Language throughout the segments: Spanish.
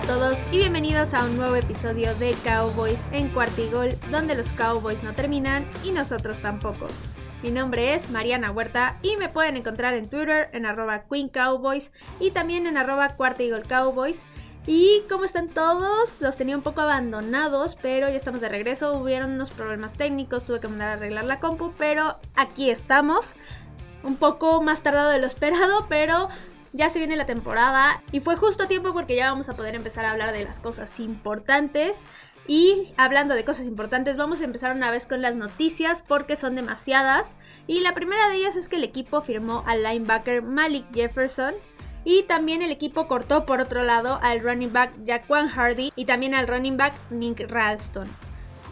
A todos y bienvenidos a un nuevo episodio de Cowboys en Cuartigol, donde los Cowboys no terminan y nosotros tampoco. Mi nombre es Mariana Huerta y me pueden encontrar en Twitter en arroba y también en arroba Cuartigol Cowboys. Y cómo están todos, los tenía un poco abandonados, pero ya estamos de regreso. Hubieron unos problemas técnicos, tuve que mandar a arreglar la compu, pero aquí estamos. Un poco más tardado de lo esperado, pero ya se viene la temporada y fue justo a tiempo porque ya vamos a poder empezar a hablar de las cosas importantes. Y hablando de cosas importantes, vamos a empezar una vez con las noticias porque son demasiadas. Y la primera de ellas es que el equipo firmó al linebacker Malik Jefferson. Y también el equipo cortó por otro lado al running back Jaquan Hardy y también al running back Nick Ralston.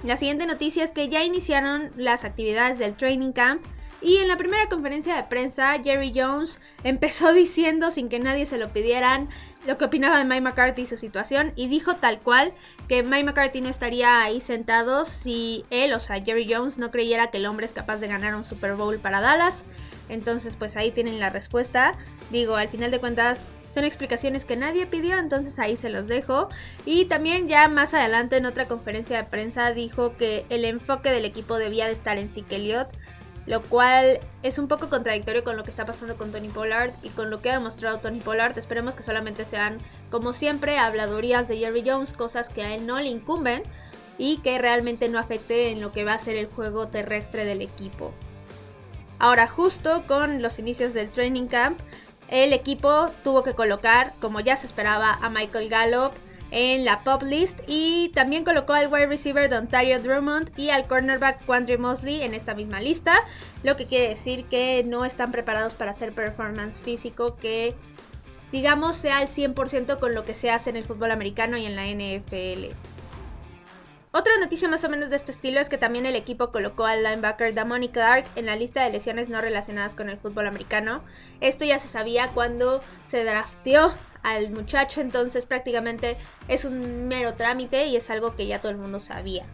La siguiente noticia es que ya iniciaron las actividades del training camp y en la primera conferencia de prensa, Jerry Jones empezó diciendo, sin que nadie se lo pidieran, lo que opinaba de Mike McCarthy y su situación. Y dijo tal cual que Mike McCarthy no estaría ahí sentado si él, o sea, Jerry Jones, no creyera que el hombre es capaz de ganar un Super Bowl para Dallas. Entonces, pues ahí tienen la respuesta. Digo, al final de cuentas, son explicaciones que nadie pidió, entonces ahí se los dejo. Y también ya más adelante en otra conferencia de prensa dijo que el enfoque del equipo debía de estar en Zeke Elliott lo cual es un poco contradictorio con lo que está pasando con Tony Pollard y con lo que ha demostrado Tony Pollard. Esperemos que solamente sean, como siempre, habladurías de Jerry Jones, cosas que a él no le incumben y que realmente no afecte en lo que va a ser el juego terrestre del equipo. Ahora, justo con los inicios del training camp, el equipo tuvo que colocar, como ya se esperaba, a Michael Gallup en la pop list y también colocó al wide receiver de Ontario Drummond y al cornerback Quandry Mosley en esta misma lista, lo que quiere decir que no están preparados para hacer performance físico que digamos sea al 100% con lo que se hace en el fútbol americano y en la NFL. Otra noticia más o menos de este estilo es que también el equipo colocó al linebacker Damoni Clark en la lista de lesiones no relacionadas con el fútbol americano. Esto ya se sabía cuando se drafteó al muchacho, entonces prácticamente es un mero trámite y es algo que ya todo el mundo sabía.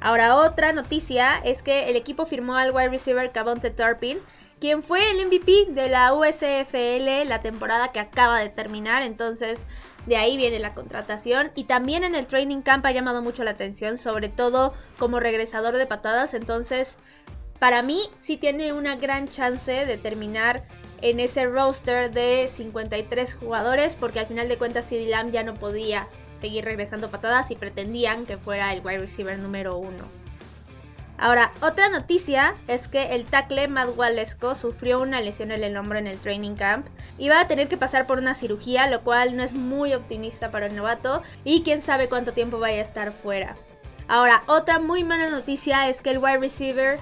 Ahora otra noticia es que el equipo firmó al wide receiver Cavonte Turpin, quien fue el MVP de la USFL la temporada que acaba de terminar, entonces de ahí viene la contratación. Y también en el training camp ha llamado mucho la atención, sobre todo como regresador de patadas, entonces para mí sí tiene una gran chance de terminar en ese roster de 53 jugadores porque al final de cuentas CD Lamb ya no podía seguir regresando patadas y pretendían que fuera el wide receiver número uno. Ahora, otra noticia es que el tackle Matt Walesko sufrió una lesión en el hombro en el training camp y va a tener que pasar por una cirugía, lo cual no es muy optimista para el novato y quién sabe cuánto tiempo vaya a estar fuera. Ahora, otra muy mala noticia es que el wide receiver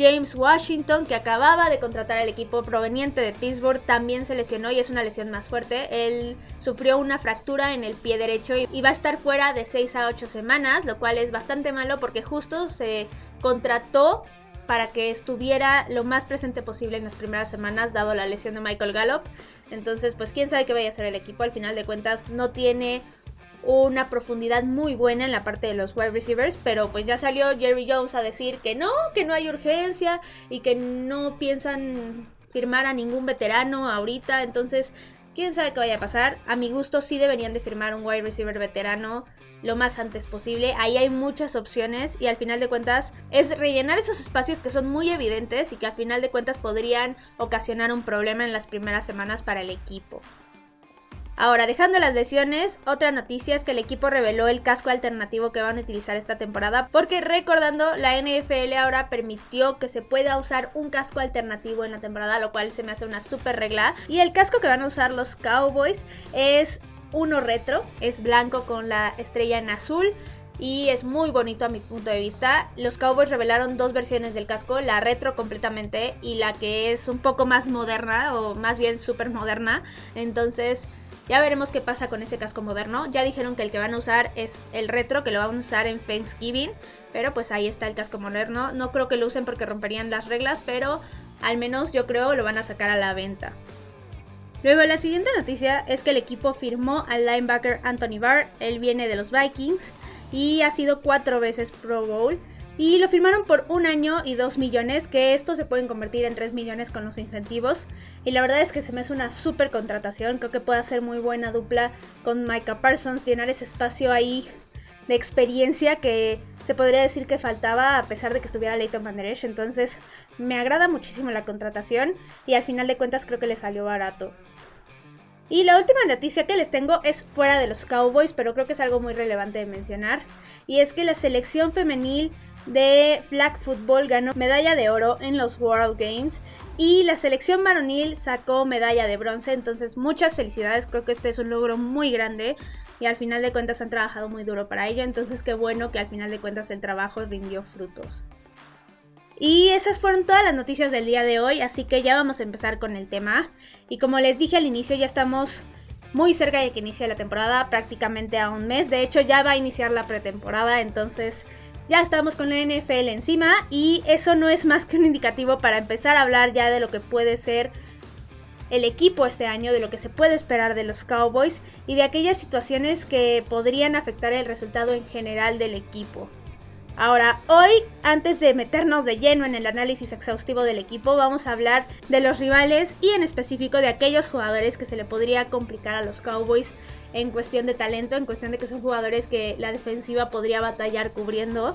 James Washington, que acababa de contratar al equipo proveniente de Pittsburgh, también se lesionó y es una lesión más fuerte. Él sufrió una fractura en el pie derecho y va a estar fuera de 6 a 8 semanas, lo cual es bastante malo porque justo se contrató para que estuviera lo más presente posible en las primeras semanas, dado la lesión de Michael Gallup. Entonces, pues quién sabe qué vaya a hacer el equipo. Al final de cuentas, no tiene una profundidad muy buena en la parte de los wide receivers, pero pues ya salió Jerry Jones a decir que no, que no hay urgencia y que no piensan firmar a ningún veterano ahorita, entonces quién sabe qué vaya a pasar. A mi gusto sí deberían de firmar un wide receiver veterano lo más antes posible. Ahí hay muchas opciones y al final de cuentas es rellenar esos espacios que son muy evidentes y que al final de cuentas podrían ocasionar un problema en las primeras semanas para el equipo. Ahora, dejando las lesiones, otra noticia es que el equipo reveló el casco alternativo que van a utilizar esta temporada, porque recordando, la NFL ahora permitió que se pueda usar un casco alternativo en la temporada, lo cual se me hace una super regla. Y el casco que van a usar los Cowboys es uno retro, es blanco con la estrella en azul y es muy bonito a mi punto de vista. Los Cowboys revelaron dos versiones del casco, la retro completamente y la que es un poco más moderna o más bien súper moderna. Entonces ya veremos qué pasa con ese casco moderno. Ya dijeron que el que van a usar es el retro, que lo van a usar en Thanksgiving. Pero pues ahí está el casco moderno. No creo que lo usen porque romperían las reglas, pero al menos yo creo lo van a sacar a la venta. Luego la siguiente noticia es que el equipo firmó al linebacker Anthony Barr. Él viene de los Vikings y ha sido cuatro veces Pro Bowl. Y lo firmaron por un año y dos millones, que estos se pueden convertir en tres millones con los incentivos. Y la verdad es que se me hace una súper contratación. Creo que puede ser muy buena dupla con Micah Parsons, llenar ese espacio ahí de experiencia que se podría decir que faltaba a pesar de que estuviera Leighton Van Der Esch. Entonces me agrada muchísimo la contratación y al final de cuentas creo que le salió barato. Y la última noticia que les tengo es fuera de los Cowboys, pero creo que es algo muy relevante de mencionar. Y es que la selección femenil de flag football ganó medalla de oro en los World Games y la selección varonil sacó medalla de bronce, entonces muchas felicidades, creo que este es un logro muy grande y al final de cuentas han trabajado muy duro para ello, entonces qué bueno que al final de cuentas el trabajo rindió frutos. Y esas fueron todas las noticias del día de hoy, así que ya vamos a empezar con el tema. Y como les dije al inicio, ya estamos muy cerca de que inicie la temporada, prácticamente a un mes. De hecho, ya va a iniciar la pretemporada, entonces ya estamos con la NFL encima y eso no es más que un indicativo para empezar a hablar ya de lo que puede ser el equipo este año, de lo que se puede esperar de los Cowboys y de aquellas situaciones que podrían afectar el resultado en general del equipo. Ahora, hoy, antes de meternos de lleno en el análisis exhaustivo del equipo, vamos a hablar de los rivales y en específico de aquellos jugadores que se le podría complicar a los Cowboys en cuestión de talento, en cuestión de que son jugadores que la defensiva podría batallar cubriendo.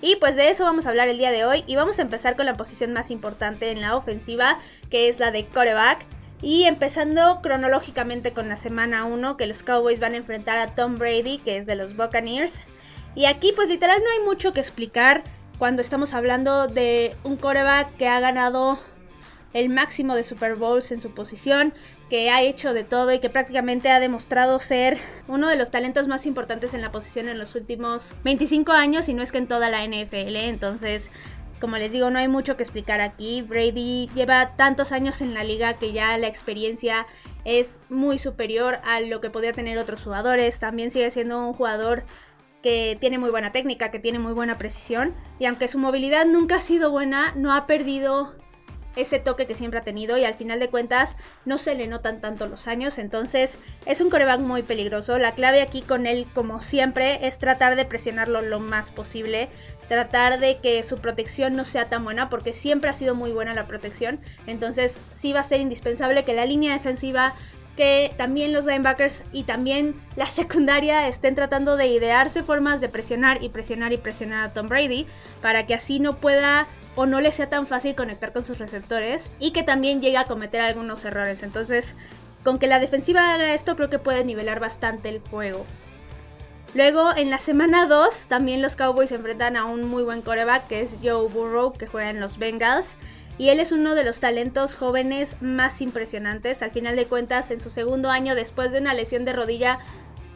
Y pues de eso vamos a hablar el día de hoy y vamos a empezar con la posición más importante en la ofensiva, que es la de coreback. Y empezando cronológicamente con la semana 1, que los Cowboys van a enfrentar a Tom Brady, que es de los Buccaneers. Y aquí pues literal no hay mucho que explicar cuando estamos hablando de un coreback que ha ganado el máximo de Super Bowls en su posición, que ha hecho de todo y que prácticamente ha demostrado ser uno de los talentos más importantes en la posición en los últimos 25 años y no es que en toda la NFL. Entonces, como les digo, no hay mucho que explicar aquí. Brady lleva tantos años en la liga que ya la experiencia es muy superior a lo que podía tener otros jugadores. También sigue siendo un jugador que tiene muy buena técnica, que tiene muy buena precisión. Y aunque su movilidad nunca ha sido buena, no ha perdido ese toque que siempre ha tenido y al final de cuentas no se le notan tanto los años, entonces es un coreback muy peligroso. La clave aquí con él, como siempre, es tratar de presionarlo lo más posible, tratar de que su protección no sea tan buena, porque siempre ha sido muy buena la protección, entonces sí va a ser indispensable que la línea defensiva que también los linebackers y también la secundaria estén tratando de idearse formas de presionar y presionar y presionar a Tom Brady para que así no pueda o no le sea tan fácil conectar con sus receptores y que también llegue a cometer algunos errores. Entonces, con que la defensiva haga esto, creo que puede nivelar bastante el juego. Luego, en la semana 2, también los Cowboys se enfrentan a un muy buen coreback que es Joe Burrow, que juega en los Bengals. Y él es uno de los talentos jóvenes más impresionantes. Al final de cuentas, en su segundo año, después de una lesión de rodilla,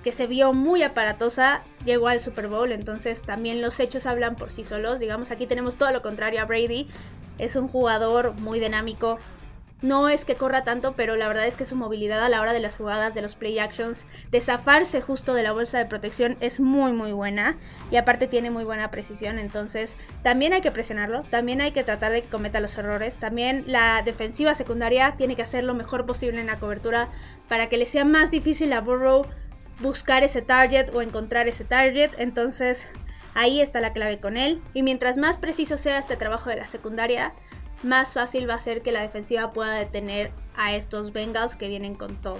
que se vio muy aparatosa, llegó al Super Bowl, entonces también los hechos hablan por sí solos. Digamos, aquí tenemos todo lo contrario a Brady. Es un jugador muy dinámico. No es que corra tanto, pero la verdad es que su movilidad a la hora de las jugadas, de los play actions, de zafarse justo de la bolsa de protección es muy muy buena y aparte tiene muy buena precisión, entonces también hay que presionarlo, también hay que tratar de que cometa los errores, también la defensiva secundaria tiene que hacer lo mejor posible en la cobertura para que le sea más difícil a Burrow buscar ese target o encontrar ese target. Entonces ahí está la clave con él. Y mientras más preciso sea este trabajo de la secundaria, más fácil va a ser que la defensiva pueda detener a estos Bengals que vienen con todo.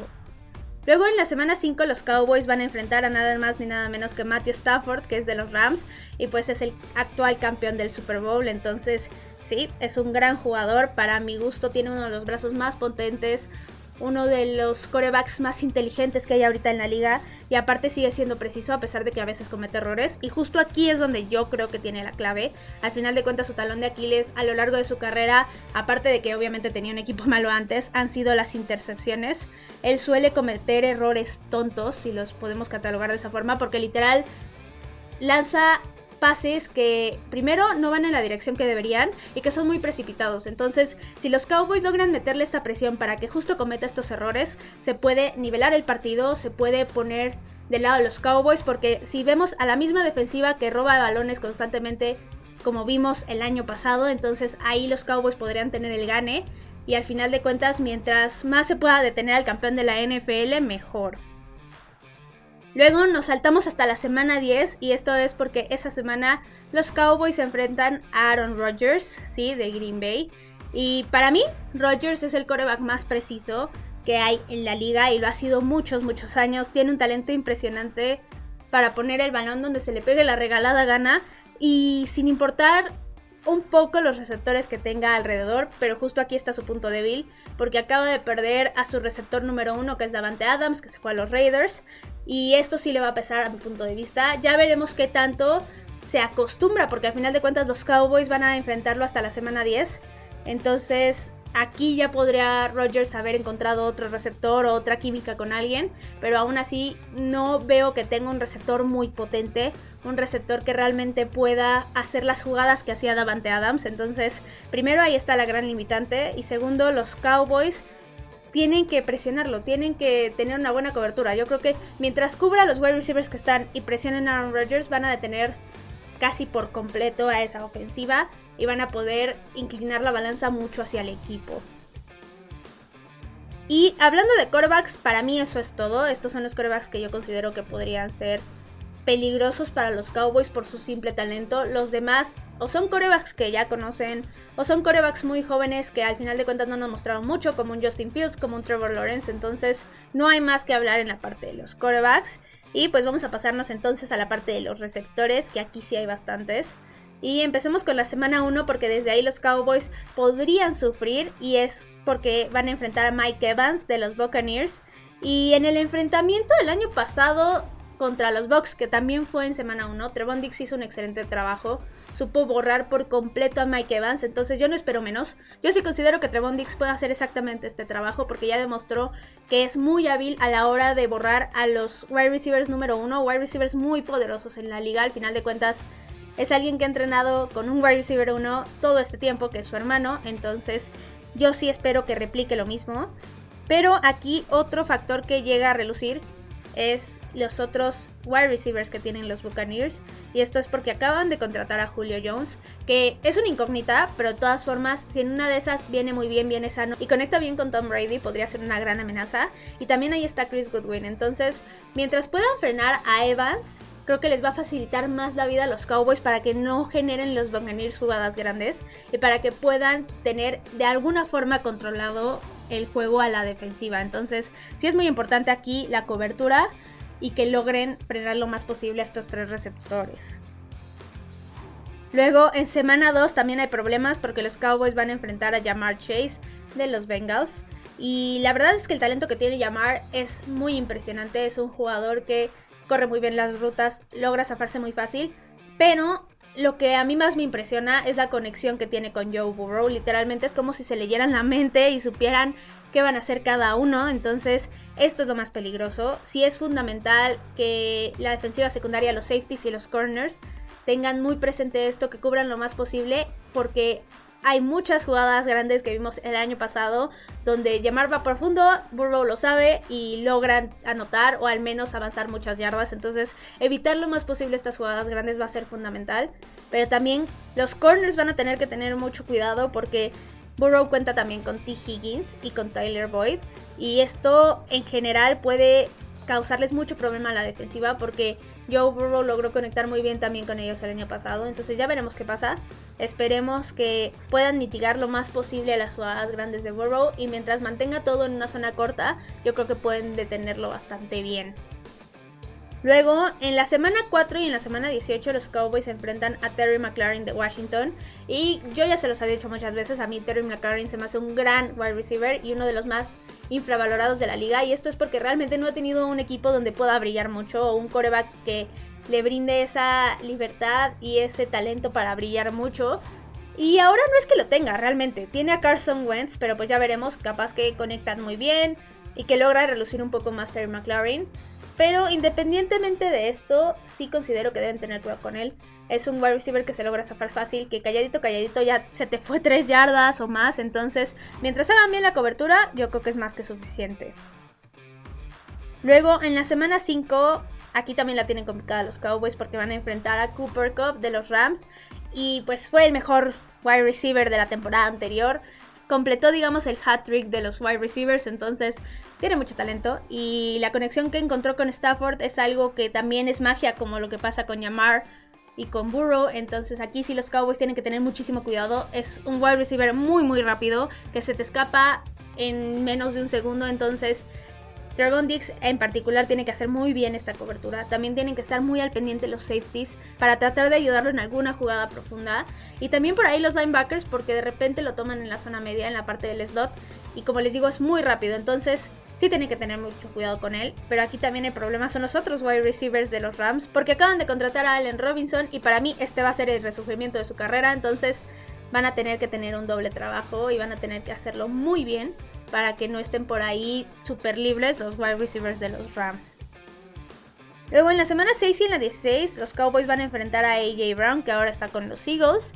Luego en la semana 5 los Cowboys van a enfrentar a nada más ni nada menos que Matthew Stafford, que es de los Rams, y pues es el actual campeón del Super Bowl. Entonces, sí, es un gran jugador. Para mi gusto tiene uno de los brazos más potentes, uno de los corebacks más inteligentes que hay ahorita en la liga y aparte sigue siendo preciso a pesar de que a veces comete errores y justo aquí es donde yo creo que tiene la clave. Al final de cuentas su talón de Aquiles a lo largo de su carrera, aparte de que obviamente tenía un equipo malo antes, han sido las intercepciones. Él suele cometer errores tontos, si los podemos catalogar de esa forma, porque literal lanza pases que primero no van en la dirección que deberían y que son muy precipitados. Entonces, si los Cowboys logran meterle esta presión para que justo cometa estos errores, se puede nivelar el partido, se puede poner del lado de los Cowboys, porque si vemos a la misma defensiva que roba balones constantemente, como vimos el año pasado, entonces ahí los Cowboys podrían tener el gane. Y al final de cuentas, mientras más se pueda detener al campeón de la NFL, mejor. Luego nos saltamos hasta la semana 10 y esto es porque esa semana los Cowboys se enfrentan a Aaron Rodgers, ¿sí? De Green Bay. Y para mí, Rodgers es el coreback más preciso que hay en la liga y lo ha sido muchos, muchos años. Tiene un talento impresionante para poner el balón donde se le pegue la regalada gana y sin importar un poco los receptores que tenga alrededor, pero justo aquí está su punto débil, porque acaba de perder a su receptor número uno, que es Davante Adams, que se fue a los Raiders, y esto sí le va a pesar a mi punto de vista. Ya veremos qué tanto se acostumbra, porque al final de cuentas los Cowboys van a enfrentarlo hasta la semana 10, entonces Aquí ya podría Rogers haber encontrado otro receptor o otra química con alguien, pero aún así no veo que tenga un receptor muy potente, un receptor que realmente pueda hacer las jugadas que hacía Davante Adams. Entonces, primero ahí está la gran limitante y segundo, los Cowboys tienen que presionarlo, tienen que tener una buena cobertura. Yo creo que mientras cubra los wide receivers que están y presionen a Aaron Rodgers, van a detener casi por completo a esa ofensiva y van a poder inclinar la balanza mucho hacia el equipo. Y hablando de corebacks, para mí eso es todo. Estos son los corebacks que yo considero que podrían ser peligrosos para los Cowboys por su simple talento. Los demás o son corebacks que ya conocen, o son corebacks muy jóvenes que al final de cuentas no nos mostraron mucho, como un Justin Fields, como un Trevor Lawrence. Entonces no hay más que hablar en la parte de los corebacks. Y pues vamos a pasarnos entonces a la parte de los receptores, que aquí sí hay bastantes. Y empecemos con la semana 1 porque desde ahí los Cowboys podrían sufrir y es porque van a enfrentar a Mike Evans de los Buccaneers. Y en el enfrentamiento del año pasado contra los Bucks, que también fue en semana 1, Trevon Dix hizo un excelente trabajo. Supo borrar por completo a Mike Evans, entonces yo no espero menos. Yo sí considero que Trevon Dix puede hacer exactamente este trabajo porque ya demostró que es muy hábil a la hora de borrar a los wide receivers número 1, wide receivers muy poderosos en la liga. Al final de cuentas, es alguien que ha entrenado con un wide receiver 1 todo este tiempo, que es su hermano. Entonces, yo sí espero que replique lo mismo. Pero aquí otro factor que llega a relucir es los otros wide receivers que tienen los Buccaneers. Y esto es porque acaban de contratar a Julio Jones, que es una incógnita, pero de todas formas, si en una de esas viene muy bien, viene sano y conecta bien con Tom Brady, podría ser una gran amenaza. Y también ahí está Chris Goodwin. Entonces, mientras puedan frenar a Evans, creo que les va a facilitar más la vida a los Cowboys para que no generen los Buccaneers jugadas grandes y para que puedan tener de alguna forma controlado el juego a la defensiva. Entonces, sí es muy importante aquí la cobertura y que logren frenar lo más posible a estos tres receptores. Luego, en semana 2 también hay problemas porque los Cowboys van a enfrentar a Jamar Chase de los Bengals. Y la verdad es que el talento que tiene Jamar es muy impresionante. Es un jugador que corre muy bien las rutas, logra zafarse muy fácil, pero lo que a mí más me impresiona es la conexión que tiene con Joe Burrow. Literalmente es como si se leyeran la mente y supieran qué van a hacer cada uno. Entonces, esto es lo más peligroso. Sí es fundamental que la defensiva secundaria, los safeties y los corners tengan muy presente esto, que cubran lo más posible, porque hay muchas jugadas grandes que vimos el año pasado donde llamar va profundo, Burrow lo sabe y logran anotar o al menos avanzar muchas yardas. Entonces, evitar lo más posible estas jugadas grandes va a ser fundamental. Pero también los corners van a tener que tener mucho cuidado porque Burrow cuenta también con T. Higgins y con Tyler Boyd. Y esto en general puede causarles mucho problema a la defensiva porque Joe Burrow logró conectar muy bien también con ellos el año pasado. Entonces ya veremos qué pasa. Esperemos que puedan mitigar lo más posible las jugadas grandes de Burrow y mientras mantenga todo en una zona corta, yo creo que pueden detenerlo bastante bien. Luego, en la semana 4 y en la semana 18, los Cowboys se enfrentan a Terry McLaren de Washington. Y yo ya se los he dicho muchas veces, a mí Terry McLaren se me hace un gran wide receiver y uno de los más infravalorados de la liga. Y esto es porque realmente no ha tenido un equipo donde pueda brillar mucho o un coreback que le brinde esa libertad y ese talento para brillar mucho. Y ahora no es que lo tenga, realmente. Tiene a Carson Wentz, pero pues ya veremos, capaz que conectan muy bien y que logra relucir un poco más Terry McLaren. Pero independientemente de esto, sí considero que deben tener cuidado con él. Es un wide receiver que se logra zafar fácil, que calladito, calladito ya se te fue 3 yardas o más. Entonces, mientras hagan bien la cobertura, yo creo que es más que suficiente. Luego, en la semana 5, aquí también la tienen complicada los Cowboys porque van a enfrentar a Cooper Cup de los Rams. Y pues fue el mejor wide receiver de la temporada anterior. Completó, digamos, el hat trick de los wide receivers, entonces tiene mucho talento. Y la conexión que encontró con Stafford es algo que también es magia, como lo que pasa con Yamar y con Burrow. Entonces aquí sí los Cowboys tienen que tener muchísimo cuidado. Es un wide receiver muy, muy rápido, que se te escapa en menos de un segundo. Entonces Trevon Dix en particular tiene que hacer muy bien esta cobertura. También tienen que estar muy al pendiente los safeties para tratar de ayudarlo en alguna jugada profunda. Y también por ahí los linebackers porque de repente lo toman en la zona media, en la parte del slot. Y como les digo, es muy rápido. Entonces sí tienen que tener mucho cuidado con él. Pero aquí también el problema son los otros wide receivers de los Rams. Porque acaban de contratar a Allen Robinson y para mí este va a ser el resurgimiento de su carrera. Entonces van a tener que tener un doble trabajo y van a tener que hacerlo muy bien para que no estén por ahí súper libres los wide receivers de los Rams. Luego en la semana 6 y en la 16 los Cowboys van a enfrentar a AJ Brown que ahora está con los Eagles.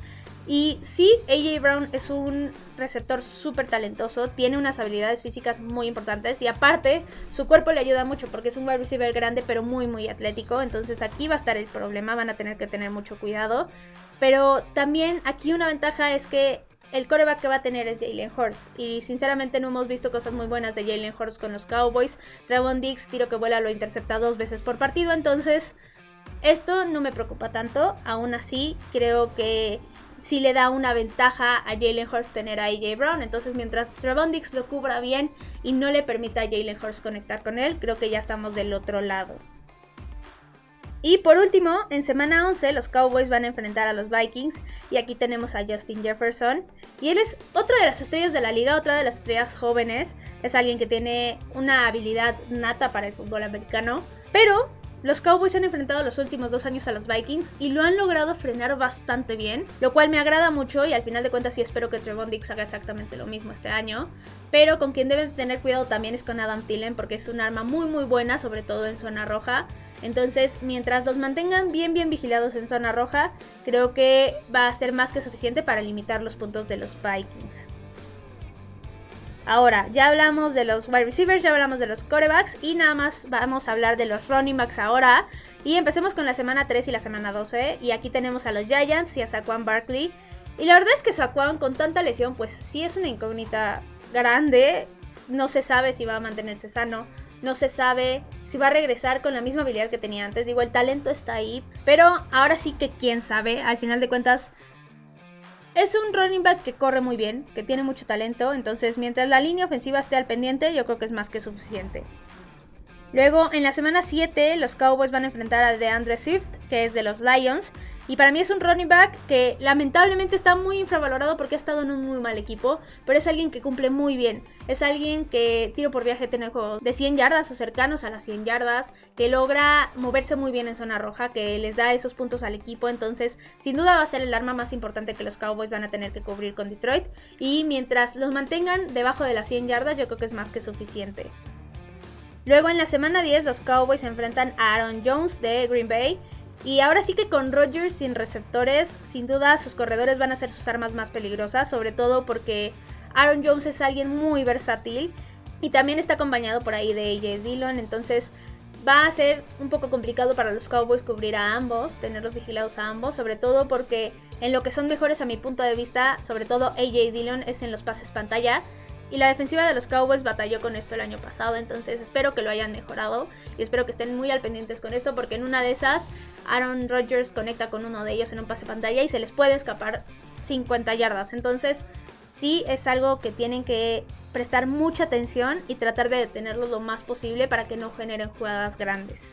Y sí, AJ Brown es un receptor súper talentoso, tiene unas habilidades físicas muy importantes y aparte su cuerpo le ayuda mucho porque es un wide receiver grande pero muy muy atlético, entonces aquí va a estar el problema, van a tener que tener mucho cuidado. Pero también aquí una ventaja es que el coreback que va a tener es Jalen Hurts. Y sinceramente no hemos visto cosas muy buenas de Jalen Hurts con los Cowboys. Trevon Dix, tiro que vuela, lo intercepta dos veces por partido. Entonces, esto no me preocupa tanto. Aún así, creo que sí le da una ventaja a Jalen Hurts tener a AJ Brown. Entonces, mientras Trevon Dix lo cubra bien y no le permita a Jalen Hurts conectar con él, creo que ya estamos del otro lado. Y por último, en semana 11 los Cowboys van a enfrentar a los Vikings y aquí tenemos a Justin Jefferson. Y él es otra de las estrellas de la liga, otra de las estrellas jóvenes, es alguien que tiene una habilidad nata para el fútbol americano, pero los Cowboys han enfrentado los últimos dos años a los Vikings y lo han logrado frenar bastante bien, lo cual me agrada mucho y al final de cuentas sí espero que Trevon Dix haga exactamente lo mismo este año. Pero con quien deben tener cuidado también es con Adam Thielen porque es un arma muy muy buena, sobre todo en zona roja. Entonces, mientras los mantengan bien bien vigilados en zona roja, creo que va a ser más que suficiente para limitar los puntos de los Vikings. Ahora, ya hablamos de los wide receivers, ya hablamos de los corebacks y nada más vamos a hablar de los running backs ahora. Y empecemos con la semana 3 y la semana 12. Y aquí tenemos a los Giants y a Saquon Barkley. Y la verdad es que Saquon con tanta lesión, pues sí es una incógnita grande. No se sabe si va a mantenerse sano. No se sabe si va a regresar con la misma habilidad que tenía antes. Digo, el talento está ahí. Pero ahora sí que quién sabe. Al final de cuentas, es un running back que corre muy bien, que tiene mucho talento, entonces mientras la línea ofensiva esté al pendiente, yo creo que es más que suficiente. Luego, en la semana 7, los Cowboys van a enfrentar a DeAndre Swift, que es de los Lions. Y para mí es un running back que lamentablemente está muy infravalorado porque ha estado en un muy mal equipo, pero es alguien que cumple muy bien. Es alguien que tiro por viaje tiene de 100 yardas o cercanos a las 100 yardas, que logra moverse muy bien en zona roja, que les da esos puntos al equipo. Entonces, sin duda va a ser el arma más importante que los Cowboys van a tener que cubrir con Detroit. Y mientras los mantengan debajo de las 100 yardas, yo creo que es más que suficiente. Luego en la semana 10 los Cowboys enfrentan a Aaron Jones de Green Bay. Y ahora sí que con Rodgers sin receptores, sin duda sus corredores van a ser sus armas más peligrosas, sobre todo porque Aaron Jones es alguien muy versátil y también está acompañado por ahí de AJ Dillon, entonces va a ser un poco complicado para los Cowboys cubrir a ambos, tenerlos vigilados a ambos, sobre todo porque en lo que son mejores a mi punto de vista, sobre todo AJ Dillon es en los pases pantalla y la defensiva de los Cowboys batalló con esto el año pasado, entonces espero que lo hayan mejorado y espero que estén muy al pendientes con esto porque en una de esas Aaron Rodgers conecta con uno de ellos en un pase pantalla y se les puede escapar 50 yardas. Entonces sí es algo que tienen que prestar mucha atención y tratar de detenerlo lo más posible para que no generen jugadas grandes.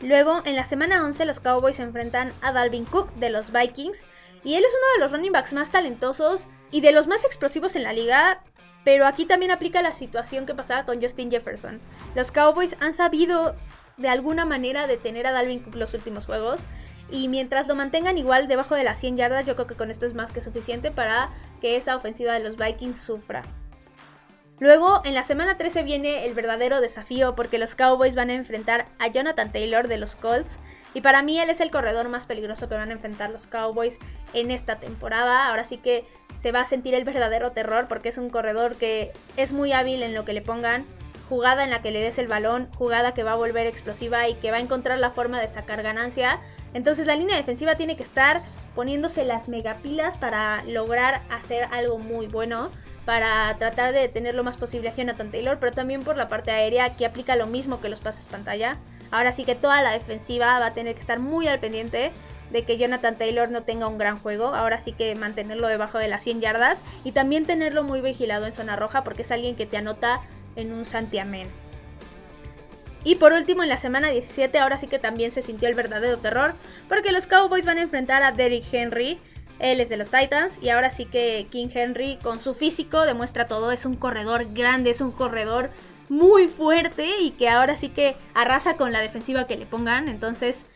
Luego, en la semana 11, los Cowboys enfrentan a Dalvin Cook de los Vikings. Y él es uno de los running backs más talentosos y de los más explosivos en la liga. Pero aquí también aplica la situación que pasaba con Justin Jefferson. Los Cowboys han sabido de alguna manera detener a Dalvin Cook los últimos juegos. Y mientras lo mantengan igual debajo de las 100 yardas, yo creo que con esto es más que suficiente para que esa ofensiva de los Vikings sufra. Luego, en la semana 13 viene el verdadero desafío porque los Cowboys van a enfrentar a Jonathan Taylor de los Colts. Y para mí él es el corredor más peligroso que van a enfrentar los Cowboys en esta temporada. Ahora sí que se va a sentir el verdadero terror porque es un corredor que es muy hábil en lo que le pongan. Jugada en la que le des el balón, jugada que va a volver explosiva y que va a encontrar la forma de sacar ganancia. Entonces la línea defensiva tiene que estar poniéndose las megapilas para lograr hacer algo muy bueno para tratar de detener lo más posible a Jonathan Taylor, pero también por la parte aérea que aplica lo mismo que los pases pantalla. Ahora sí que toda la defensiva va a tener que estar muy al pendiente de que Jonathan Taylor no tenga un gran juego. Ahora sí que mantenerlo debajo de las 100 yardas y también tenerlo muy vigilado en zona roja porque es alguien que te anota en un santiamén. Y por último, en la semana 17, ahora sí que también se sintió el verdadero terror, porque los Cowboys van a enfrentar a Derrick Henry. Él es de los Titans y ahora sí que King Henry con su físico demuestra todo. Es un corredor grande, es un corredor muy fuerte y que ahora sí que arrasa con la defensiva que le pongan. Entonces,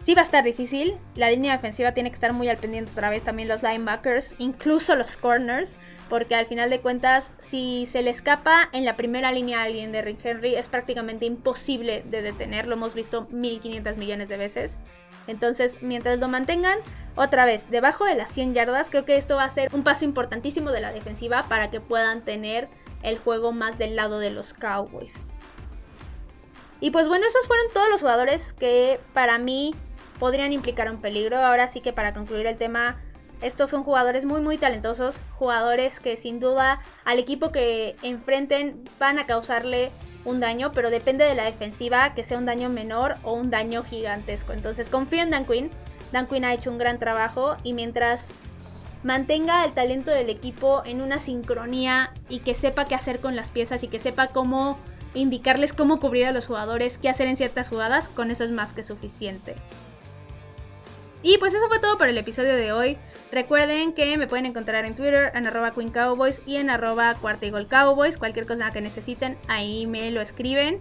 sí va a estar difícil. La línea defensiva tiene que estar muy al pendiente otra vez. También los linebackers, incluso los corners. Porque al final de cuentas, si se le escapa en la primera línea a alguien de Rick Henry, es prácticamente imposible de detener. Lo hemos visto 1500 millones de veces. Entonces, mientras lo mantengan, otra vez, debajo de las 100 yardas, creo que esto va a ser un paso importantísimo de la defensiva para que puedan tener el juego más del lado de los Cowboys. Y pues bueno, esos fueron todos los jugadores que para mí podrían implicar un peligro. Ahora sí que para concluir el tema, estos son jugadores muy muy talentosos, jugadores que sin duda al equipo que enfrenten van a causarle un daño, pero depende de la defensiva que sea un daño menor o un daño gigantesco. Entonces confío en Dan Quinn. Dan Quinn ha hecho un gran trabajo y mientras mantenga el talento del equipo en una sincronía y que sepa qué hacer con las piezas y que sepa cómo indicarles cómo cubrir a los jugadores, qué hacer en ciertas jugadas, con eso es más que suficiente. Y pues eso fue todo por el episodio de hoy. Recuerden que me pueden encontrar en Twitter en arroba Queen Cowboys y en arroba Cowboys. Cualquier cosa que necesiten, ahí me lo escriben.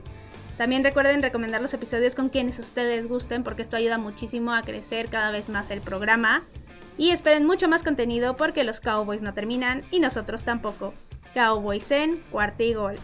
También recuerden recomendar los episodios con quienes ustedes gusten porque esto ayuda muchísimo a crecer cada vez más el programa. Y esperen mucho más contenido porque los Cowboys no terminan y nosotros tampoco. Cowboys en cuarta y gol.